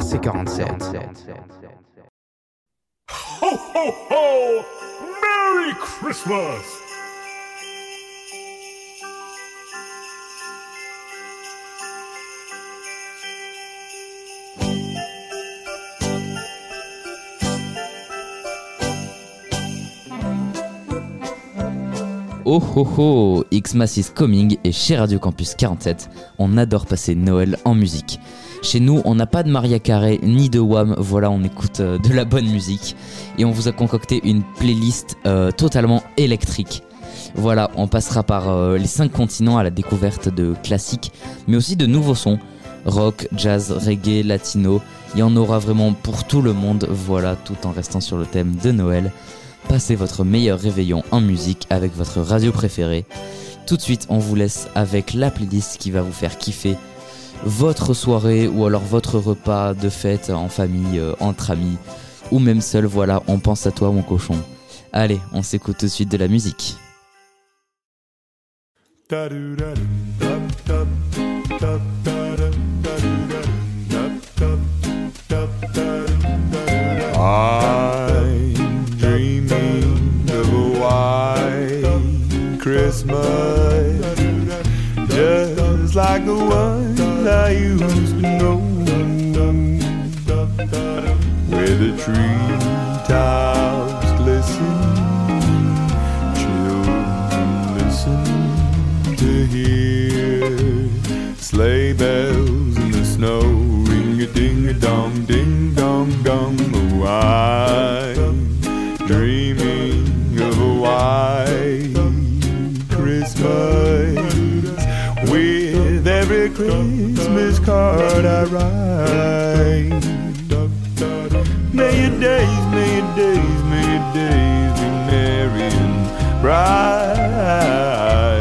RC47. Ho ho ho! Merry Christmas! Oh oh oh, Xmas is coming et chez Radio Campus 47, on adore passer Noël en musique. Chez nous, on n'a pas de Maria Carré ni de Wham, voilà, on écoute euh, de la bonne musique et on vous a concocté une playlist euh, totalement électrique. Voilà, on passera par euh, les cinq continents à la découverte de classiques, mais aussi de nouveaux sons. Rock, jazz, reggae, latino, il y en aura vraiment pour tout le monde, voilà, tout en restant sur le thème de Noël. Passez votre meilleur réveillon en musique avec votre radio préférée. Tout de suite, on vous laisse avec la playlist qui va vous faire kiffer votre soirée ou alors votre repas de fête en famille, euh, entre amis ou même seul. Voilà, on pense à toi, mon cochon. Allez, on s'écoute tout de suite de la musique. Christmas, just I used to know, where the treetops glisten, children listen to hear sleigh bells in the snow, ring a ding a dong, ding dong dong. Oh, I'm dreaming of a white Christmas Christmas card I write. May your days, may your days, may your days be merry and bright.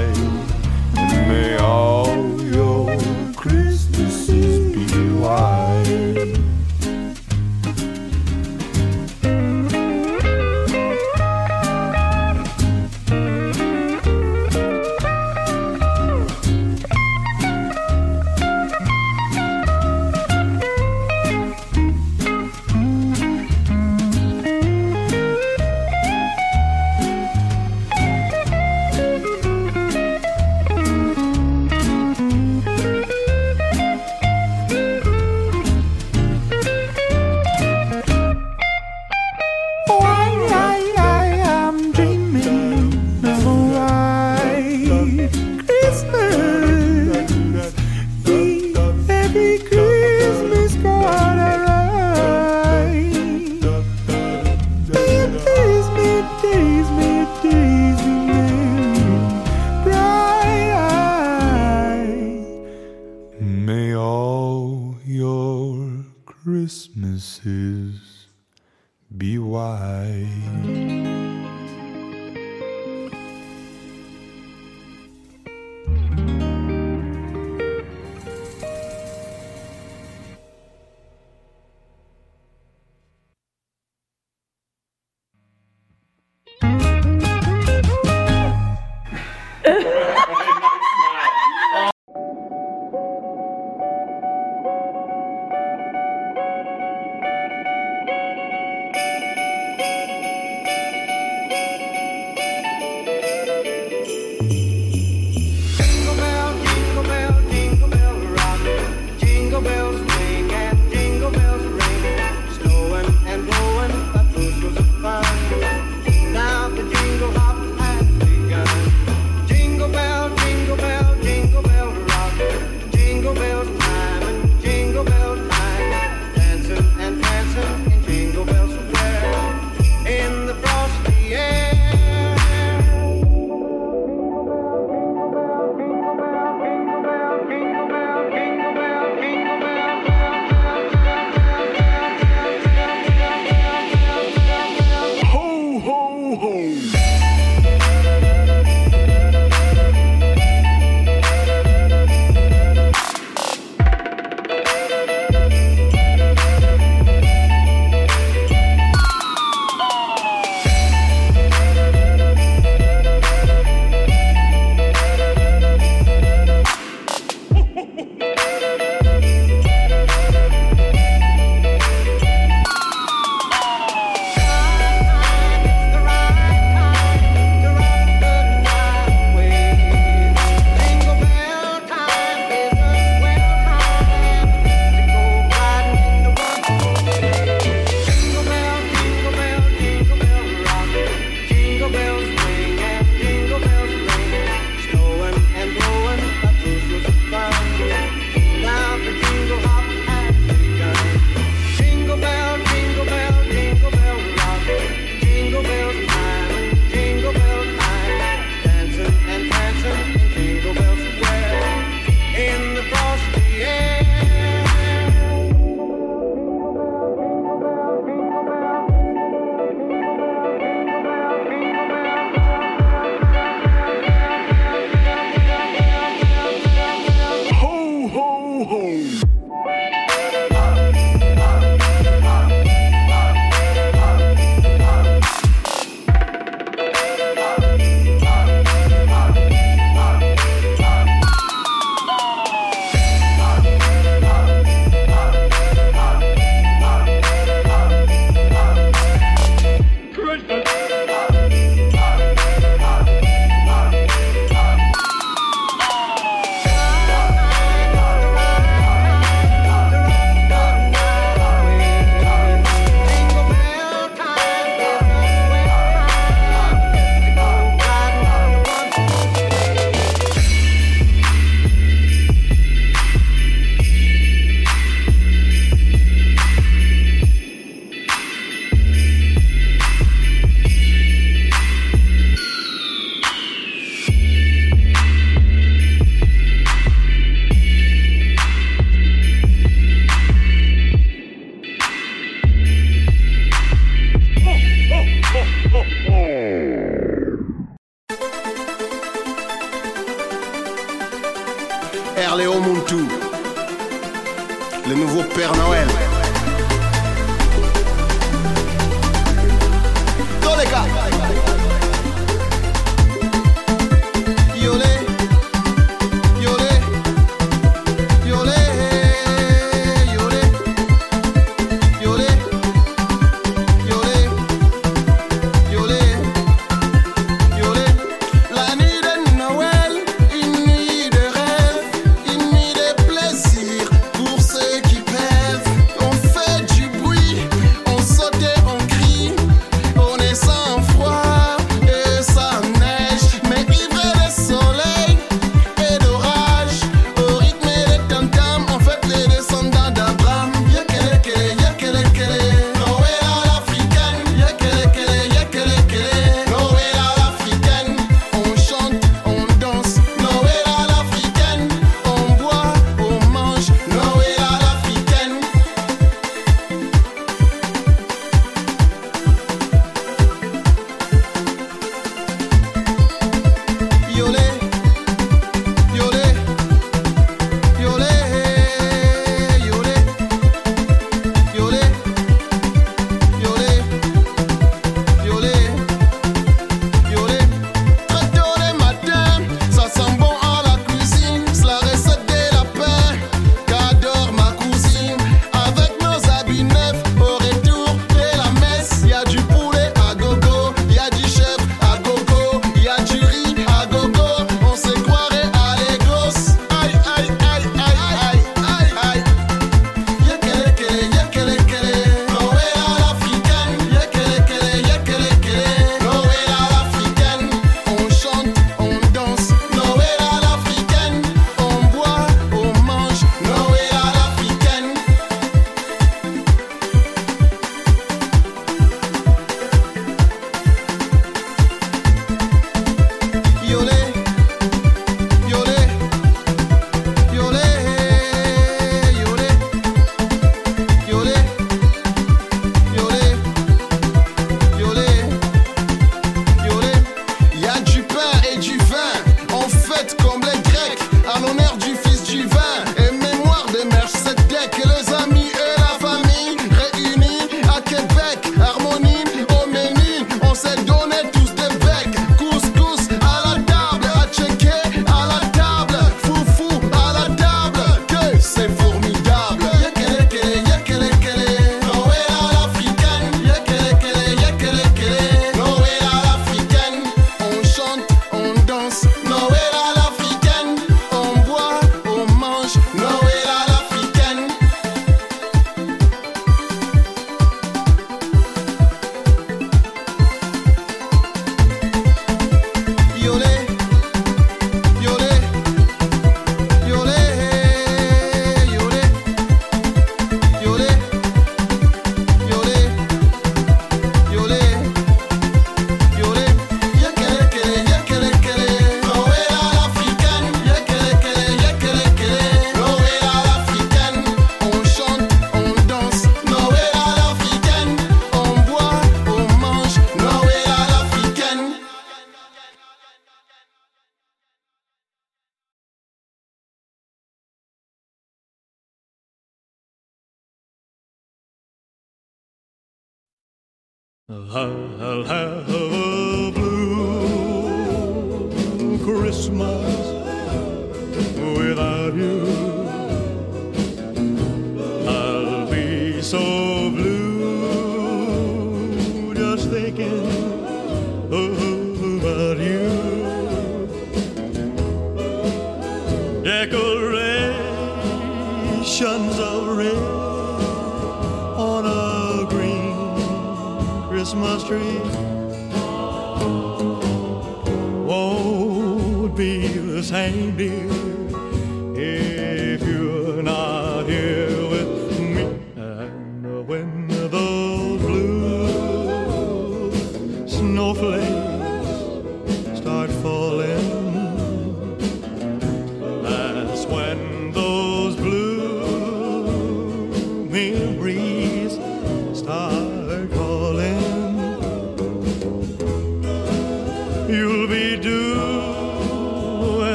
Be white.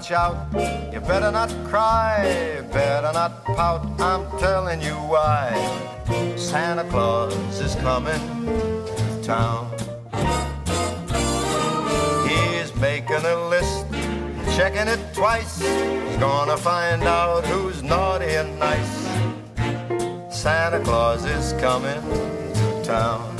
Watch out. You better not cry, better not pout. I'm telling you why. Santa Claus is coming to town. He's making a list, checking it twice. He's gonna find out who's naughty and nice. Santa Claus is coming to town.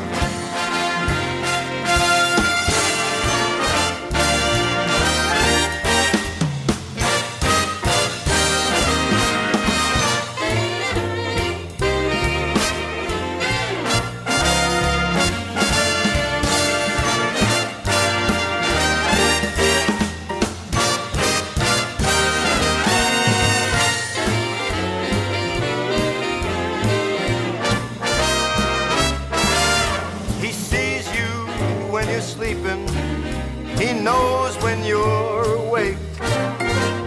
Knows when you're awake.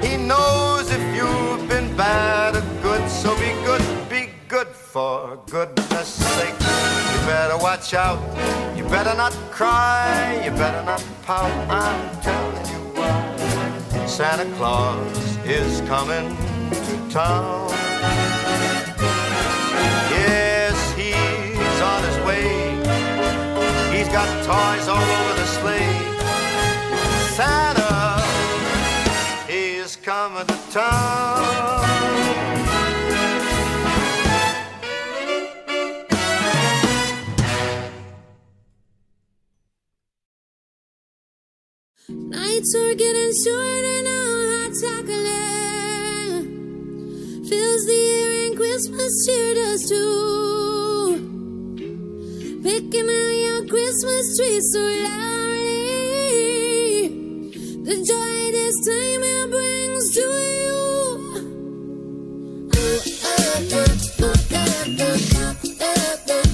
He knows if you've been bad or good. So be good, be good for goodness sake. You better watch out. You better not cry. You better not pout. I'm telling you why. Santa Claus is coming to town. Yes, he's on his way. He's got toys all over the sleigh. Town. Nights are getting shorter now, hot chocolate fills the air and Christmas cheer does too. Picking out your Christmas tree so loudly, the joy this time it brings to you up, up, up, up, up.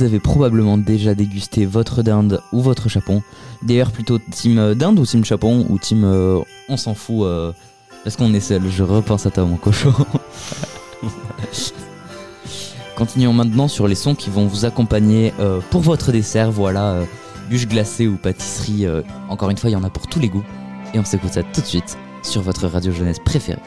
vous avez probablement déjà dégusté votre dinde ou votre chapon. D'ailleurs, plutôt team euh, dinde ou team chapon ou team euh, on s'en fout euh, parce qu'on est seul. Je repense à toi, mon cochon. Continuons maintenant sur les sons qui vont vous accompagner pour votre dessert. Voilà, bûche glacée ou pâtisserie. encore une fois, il y en a pour tous les goûts. Et on s'écoute ça tout de suite sur votre radio jeunesse préférée.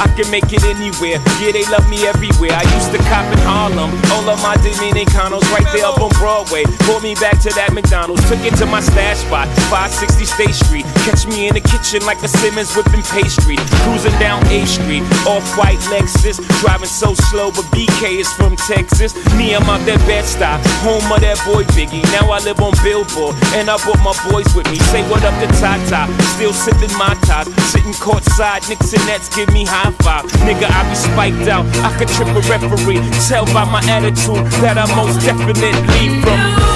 I can make it anywhere. Yeah, they love me everywhere. I used to cop in Harlem. All of my Dominicanos right there up on Broadway. Pulled me back to that McDonald's. Took it to my stash spot, 560 State Street. Catch me in the kitchen like a Simmons whipping pastry. Cruising down A Street, off white Lexus. Driving so slow, but BK is from Texas. Me, I'm out that Bed-Stuy, home of that boy Biggie. Now I live on Billboard, and I brought my boys with me. Say what up to Tata, still sipping my top. Sitting courtside, Knicks and Nets give me high five. Nigga, I be spiked out, I could trip a referee. Tell by my attitude that I most definitely from.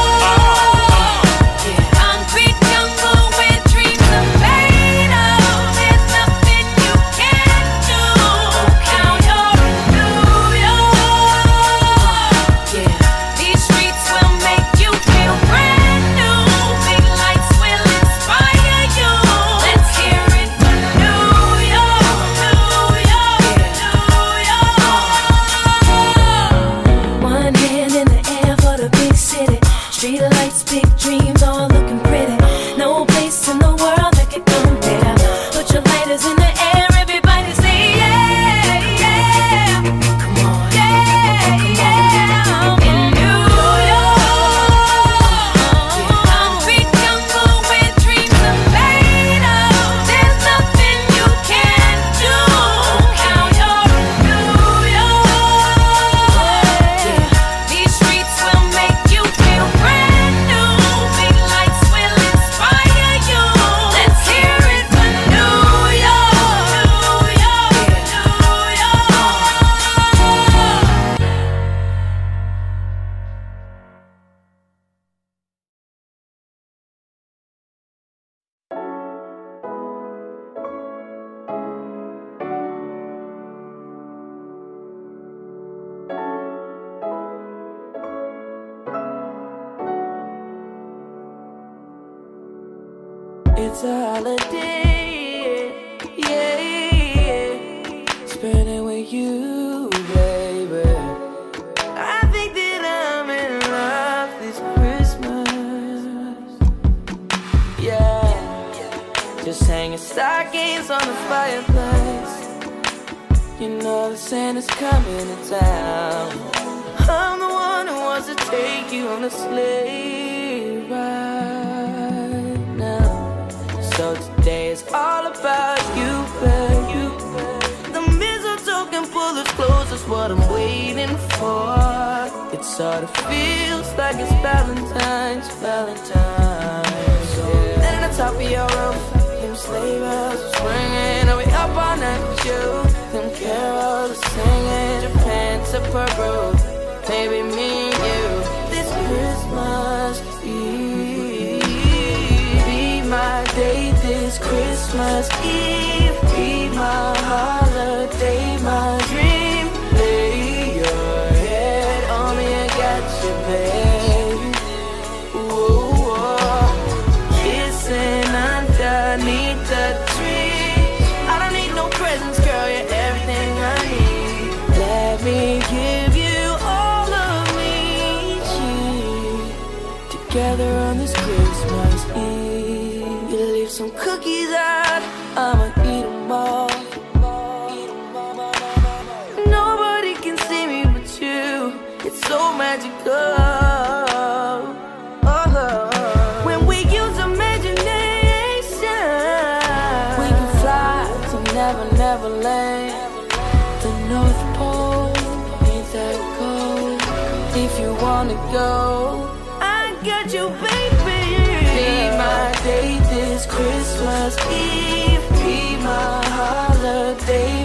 day.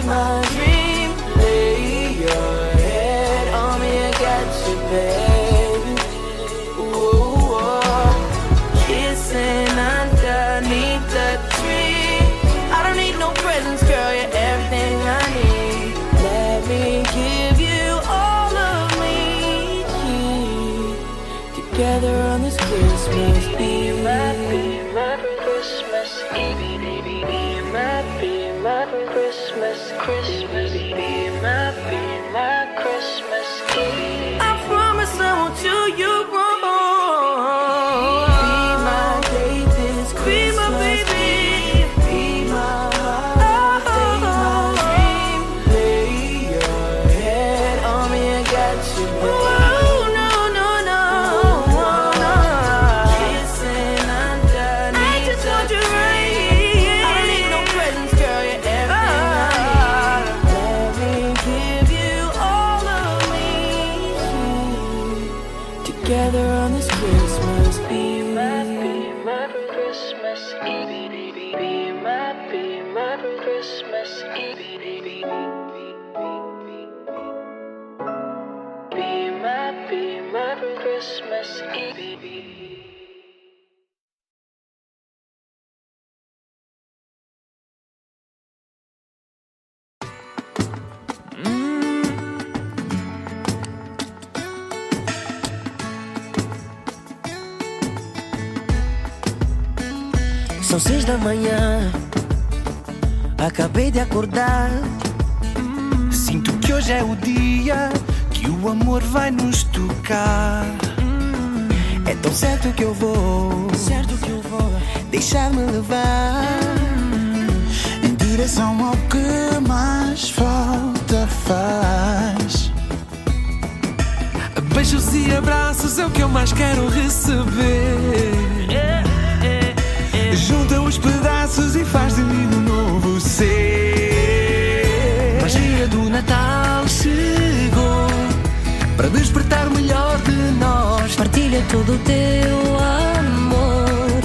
todo o teu amor.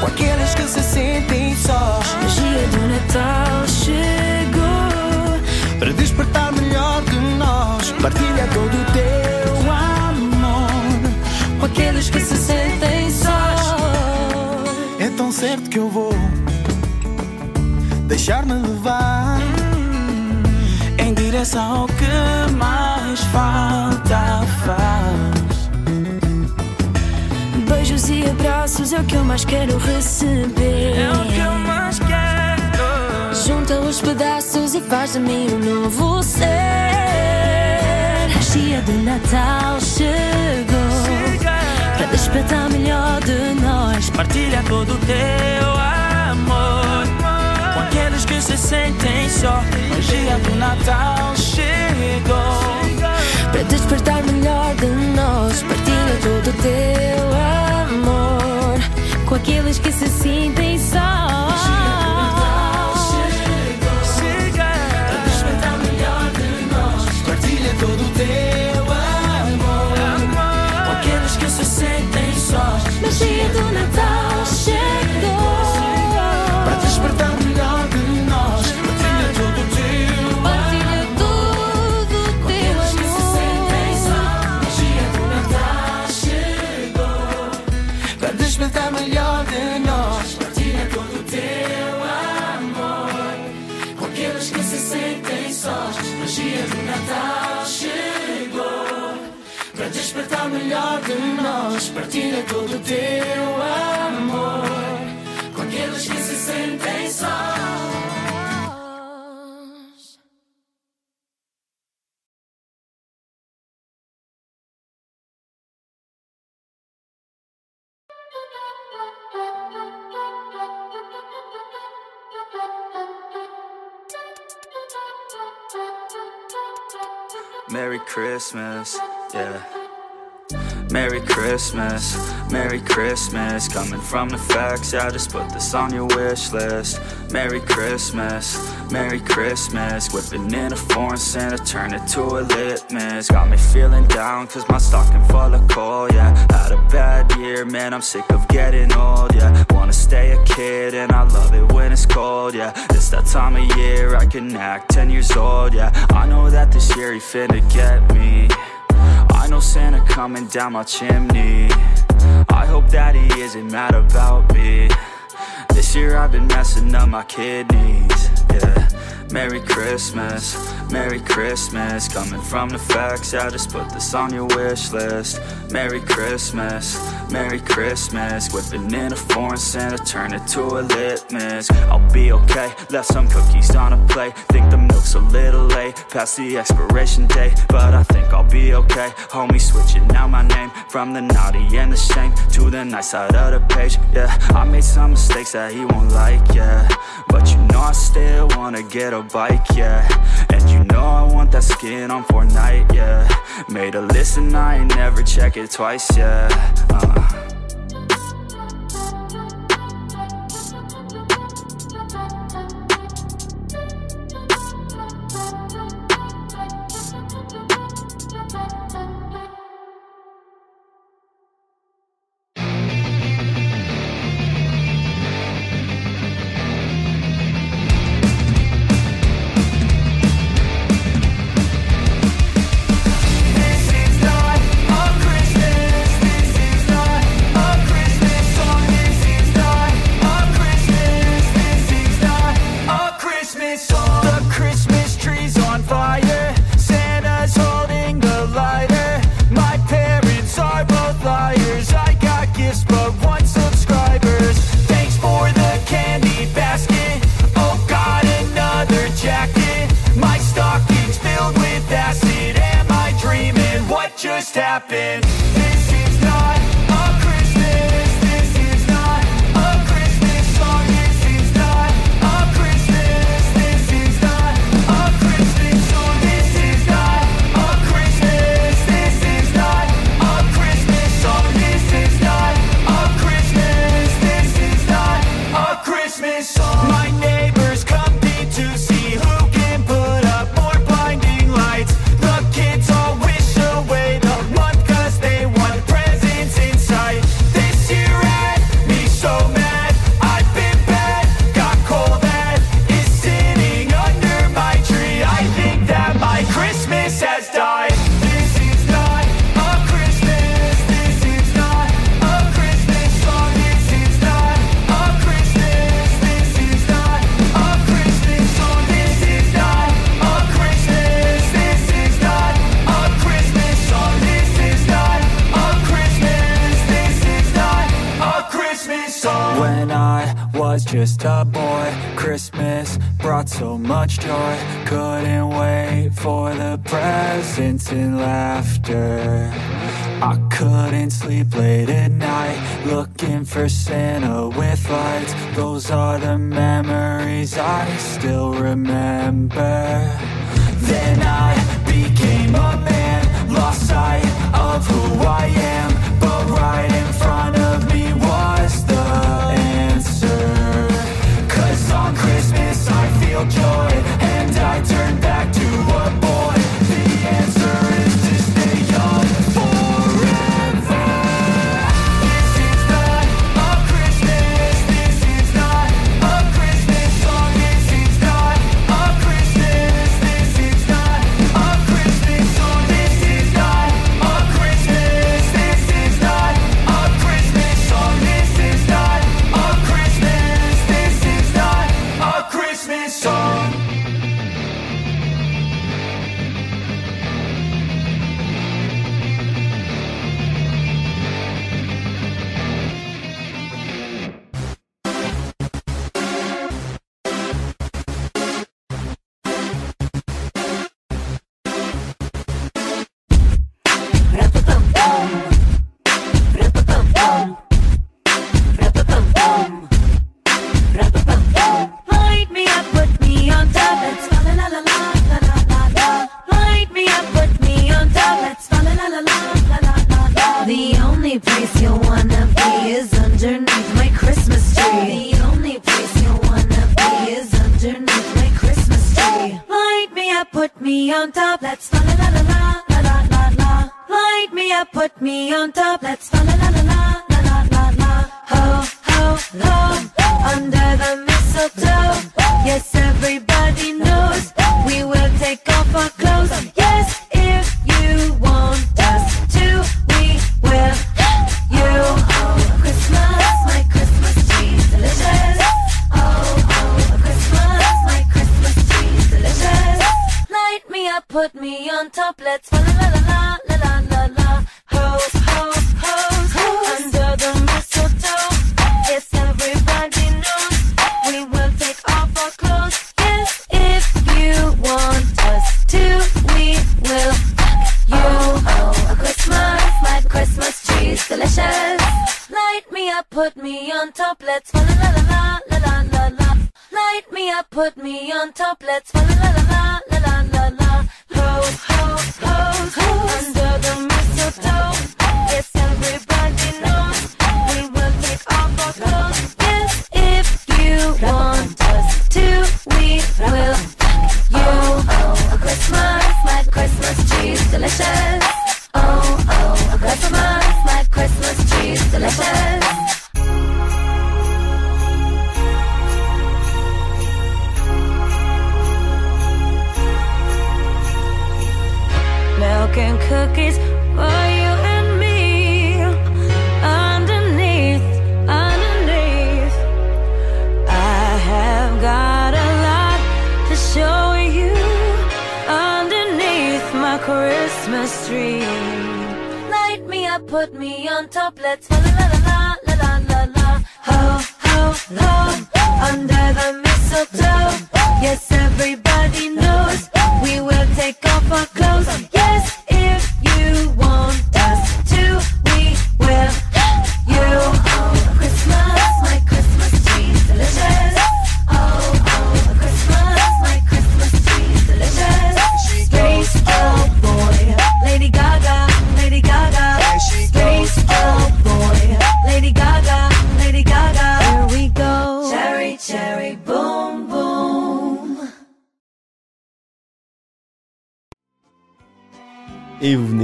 Com aqueles que se sentem sós. A magia do Natal chegou para despertar melhor que nós. Partilha todo o teu amor com aqueles que se sentem sós. É tão certo que eu vou deixar-me levar em direção ao que mais falta. Faz beijos e abraços é o que eu mais quero receber. É o que eu mais quero. Junta os pedaços e faz de mim um novo ser. Magia de Natal chegou para despertar o melhor de nós. Partilha todo o teu amor aqueles que se sentem só. Magia do Natal chegou. Para despertar o melhor de nós. Partilha todo o teu amor com aqueles que se sentem só. O todo o teu amor com aqueles que se sentem sós. Magia do Natal teu amor Com aqueles que se sentem Merry Christmas, yeah. Merry Christmas, Merry Christmas. Coming from the facts, I just put this on your wish list. Merry Christmas, Merry Christmas. Whipping in a foreign Santa, turn it to a litmus. Got me feeling down, cause my stocking full of coal, yeah. Had a bad year, man, I'm sick of getting old, yeah. Wanna stay a kid, and I love it when it's cold, yeah. It's that time of year I can act 10 years old, yeah. I know that this year he finna get me. Know Santa coming down my chimney. I hope that he isn't mad about me. This year I've been messing up my kidneys. Merry Christmas, Merry Christmas. Coming from the facts, I just put this on your wish list. Merry Christmas, Merry Christmas. Whipping in a foreign Santa, turn it to a litmus. I'll be okay, left some cookies on a plate. Think the milk's a little late, past the expiration date. But I think I'll be okay. Homie, switching out my name from the naughty and the shame to the nice side of the page. Yeah, I made some mistakes that he won't like, yeah. But you know I still wanna get bike, yeah. And you know I want that skin on Fortnite, yeah. Made a list and I ain't never check it twice, yeah. Uh.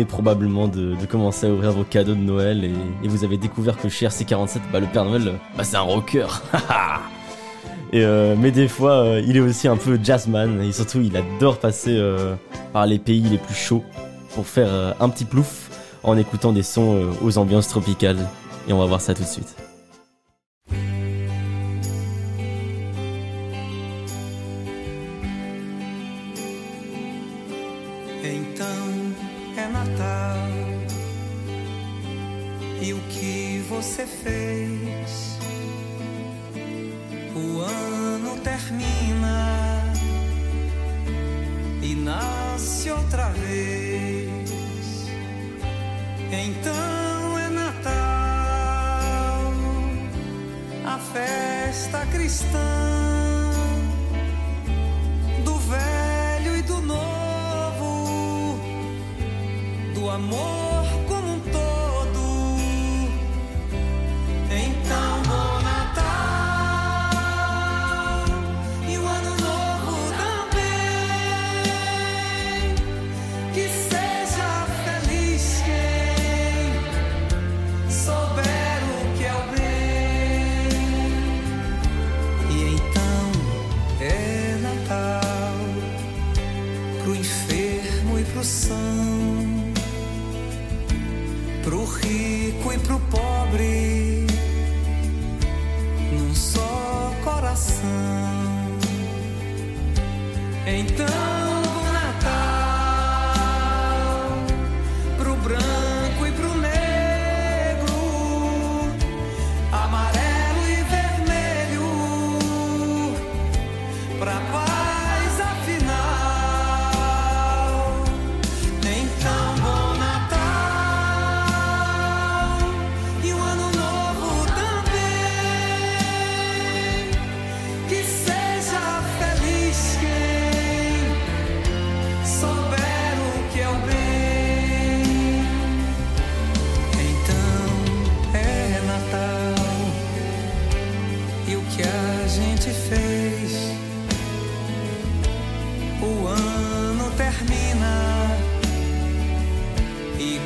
probablement de, commencer à ouvrir vos cadeaux de Noël et, vous avez découvert que chez RC47, bah, le Père Noël, bah, c'est un rocker. et, euh, mais des fois, euh, il est aussi un peu jazzman et surtout, il adore passer euh, par les pays les plus chauds pour faire un petit plouf en écoutant des sons aux ambiances tropicales. Et on va voir ça tout de suite.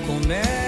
Começa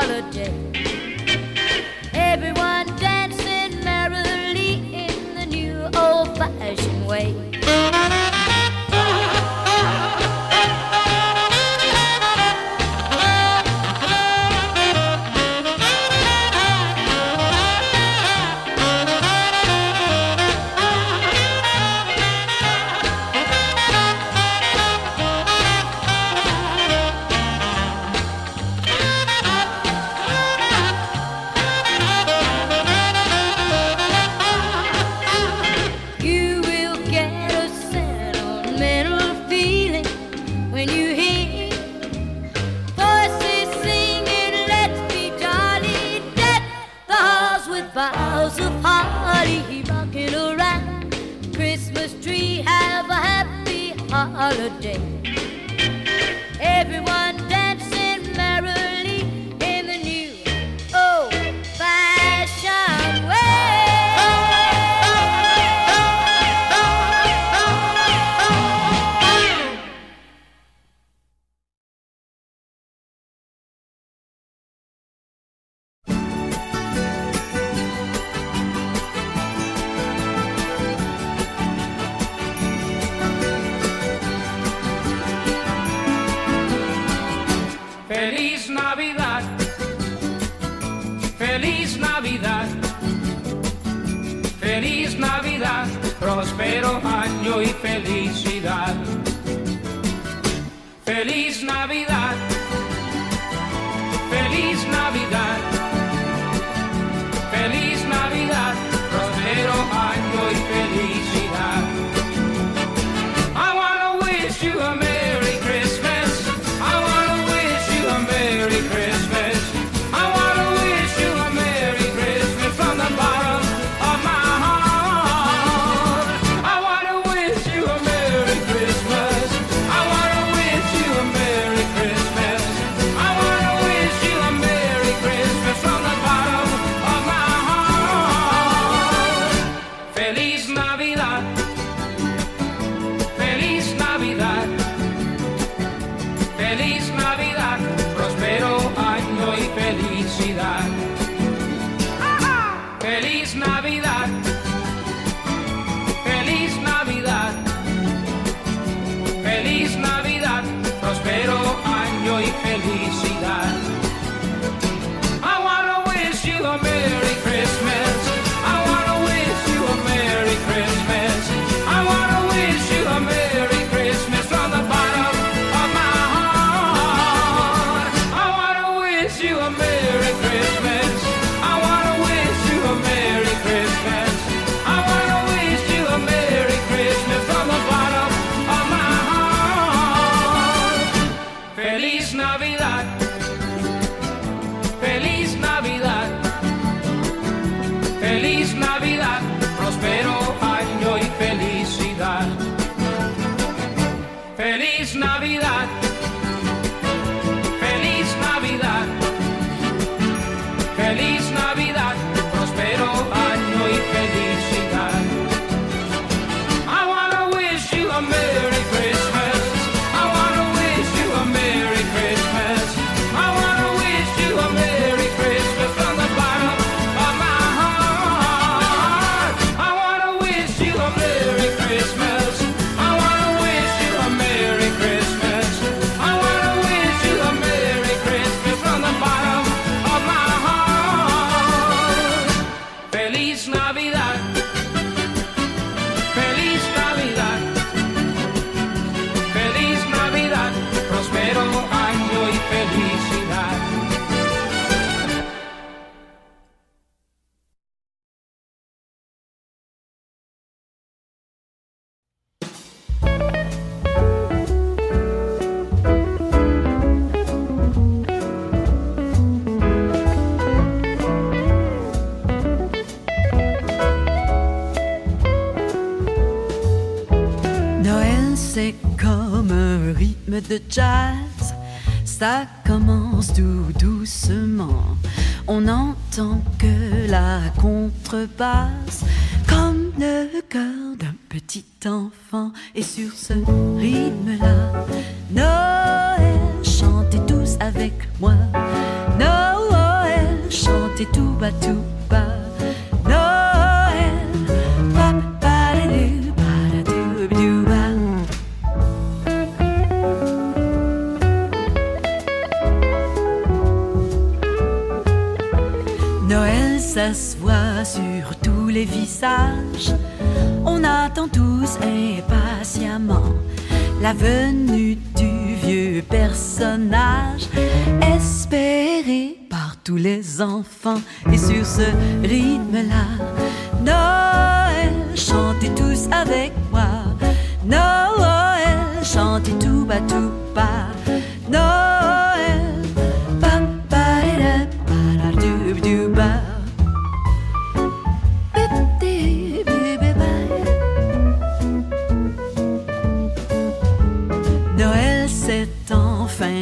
holiday.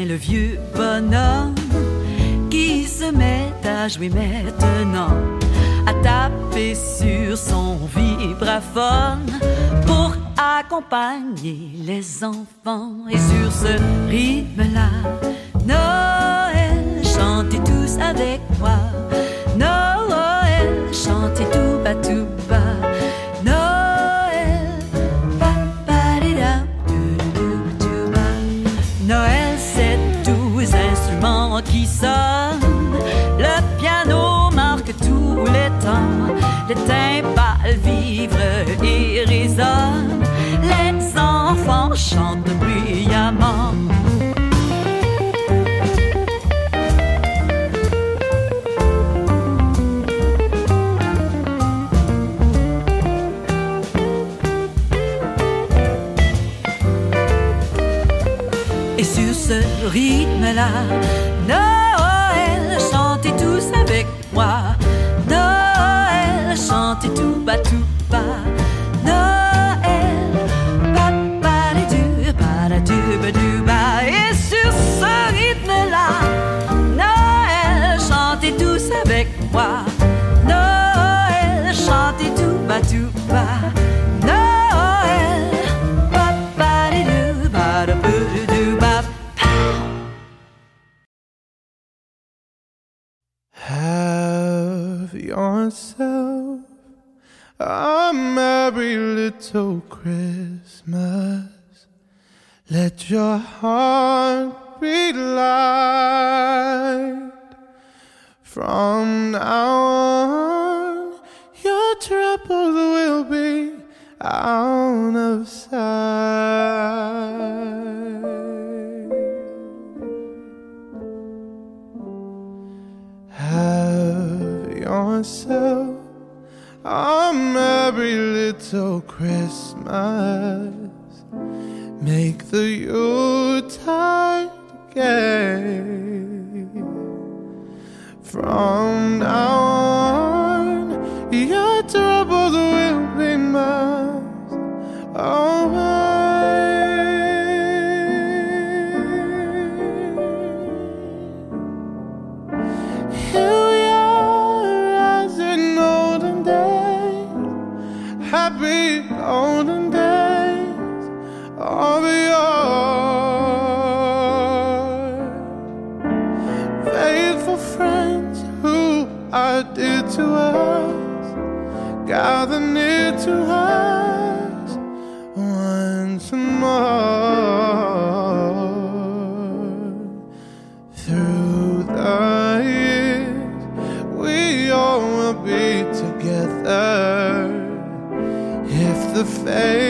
le vieux bonhomme qui se met à jouer maintenant, à taper sur son vibraphone pour accompagner les enfants. Et sur ce rythme-là, Noël, chantez tous avec moi. 家。your heart be light. From now on, your troubles will be out of sight. Have yourself a merry little Christmas. Make the Yuletide gay. From now on, your troubles will be mine. Oh. to us, gather near to us once more. Through the years, we all will be together if the faith.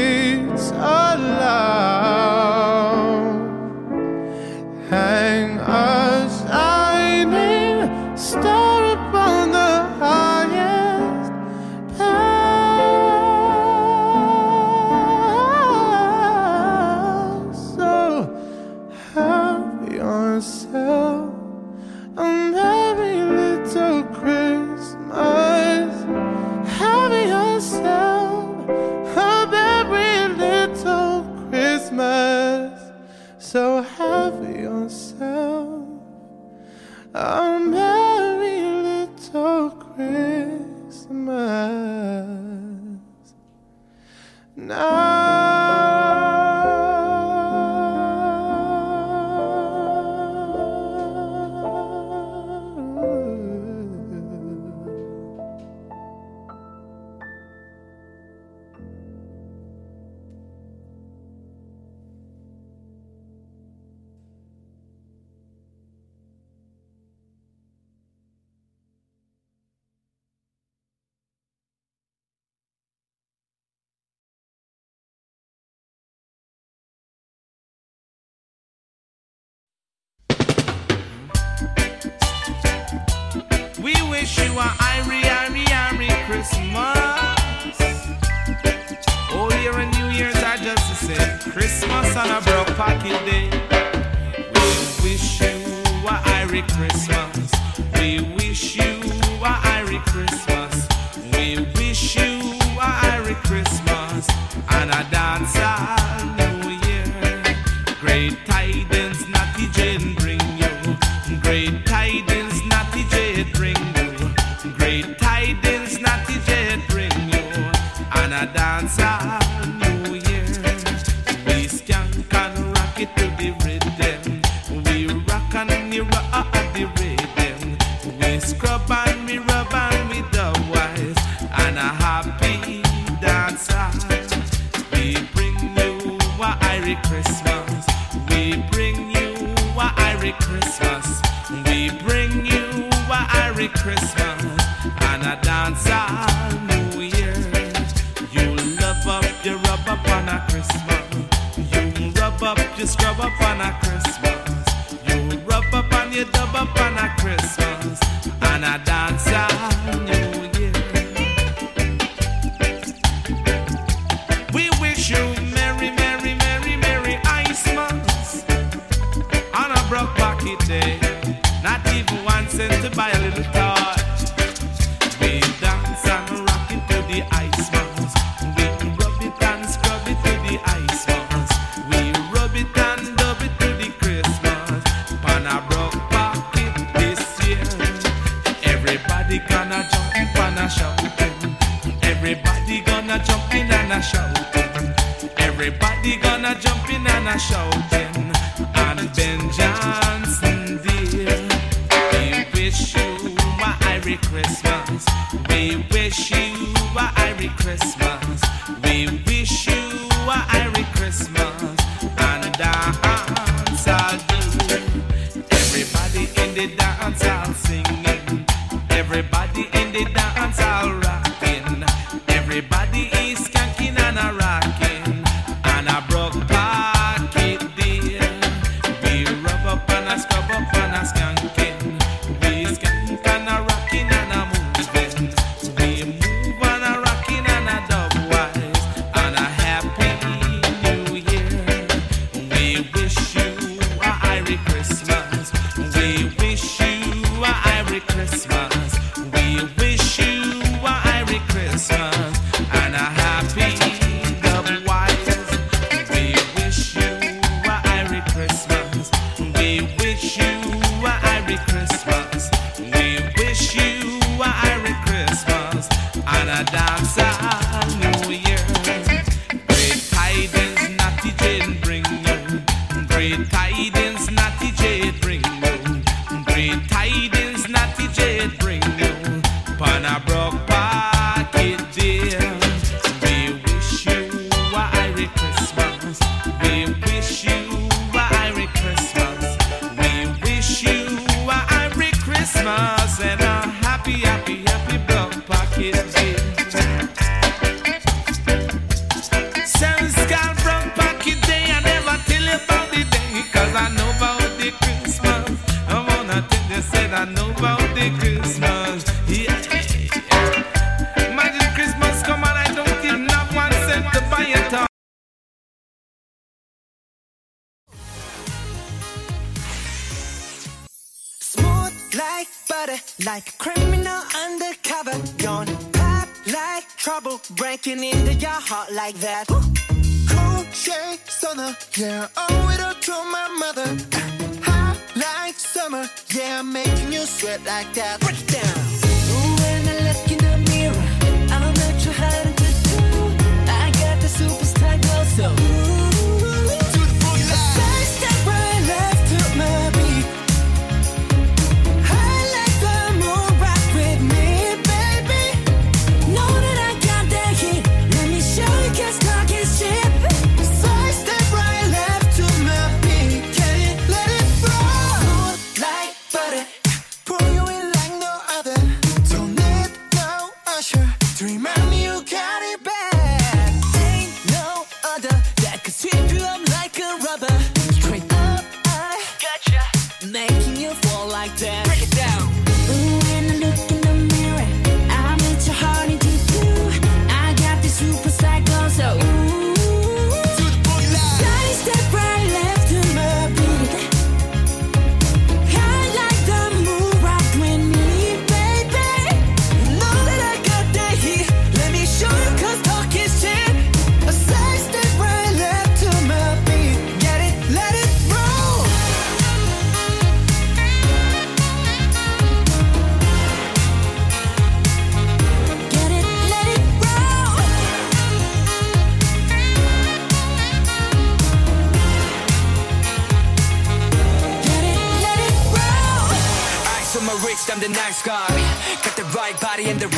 años. Everybody gonna jump in and a shouting. sweat like that. Break it down. When I look in the mirror, I'm not. I got the superstar glow. body and the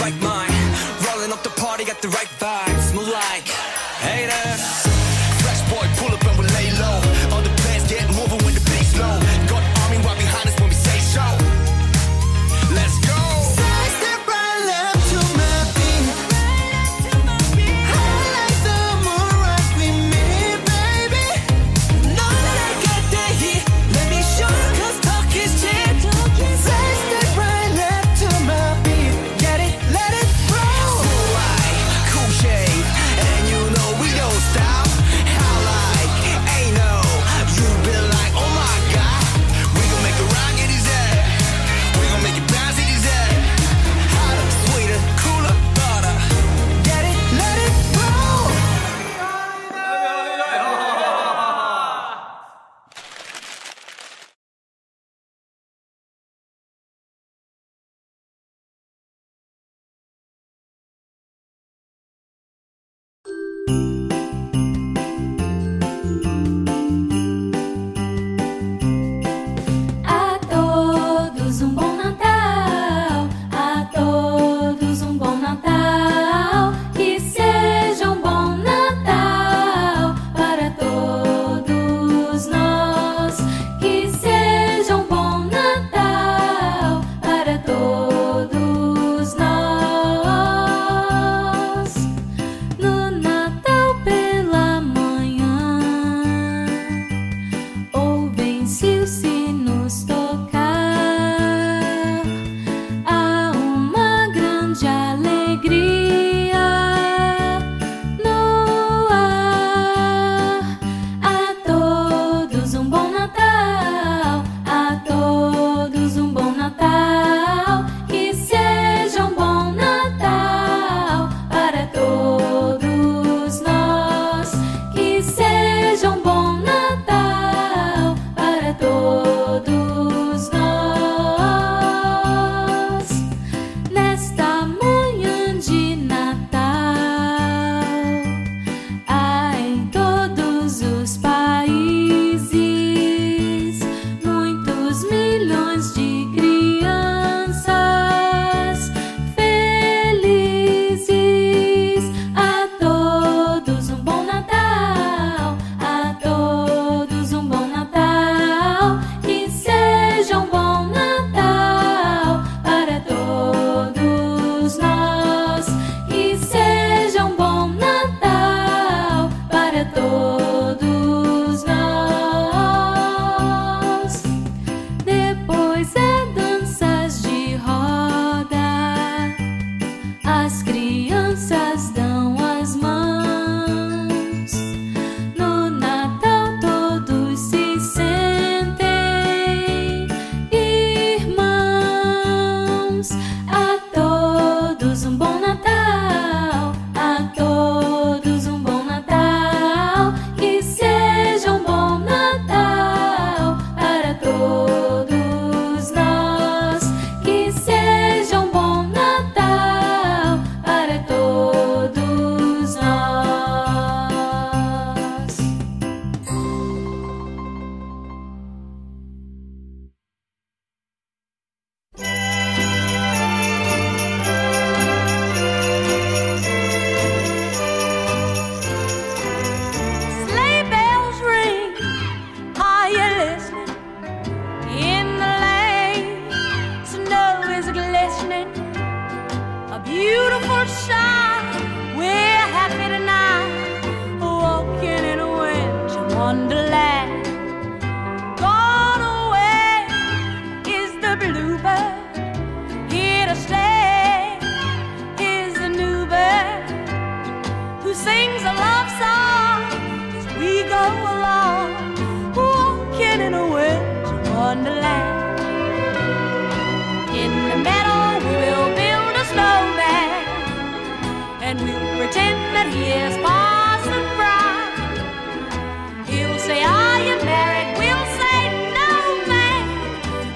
He'll say, Are you married? We'll say, No, man.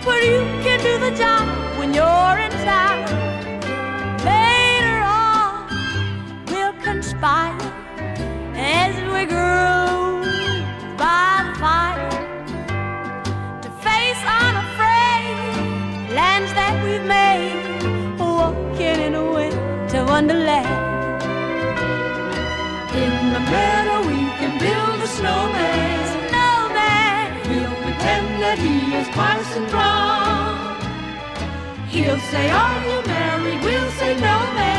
But you can do the job when you're in town. Later on, we'll conspire as we grow by the fire to face unafraid that we've made, walking in a winter wonderland. snowman. Snowman. He'll pretend that he is Parson Brown. He'll say, Are you married? We'll say, No, man.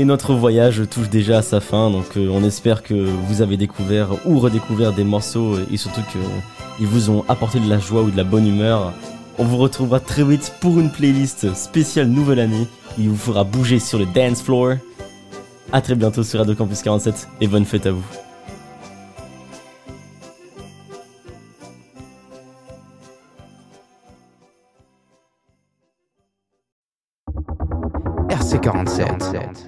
Et notre voyage touche déjà à sa fin, donc euh, on espère que vous avez découvert ou redécouvert des morceaux et surtout qu'ils vous ont apporté de la joie ou de la bonne humeur. On vous retrouvera très vite pour une playlist spéciale nouvelle année qui vous fera bouger sur le dance floor. A très bientôt sur Radio Campus 47 et bonne fête à vous. 洋气洋气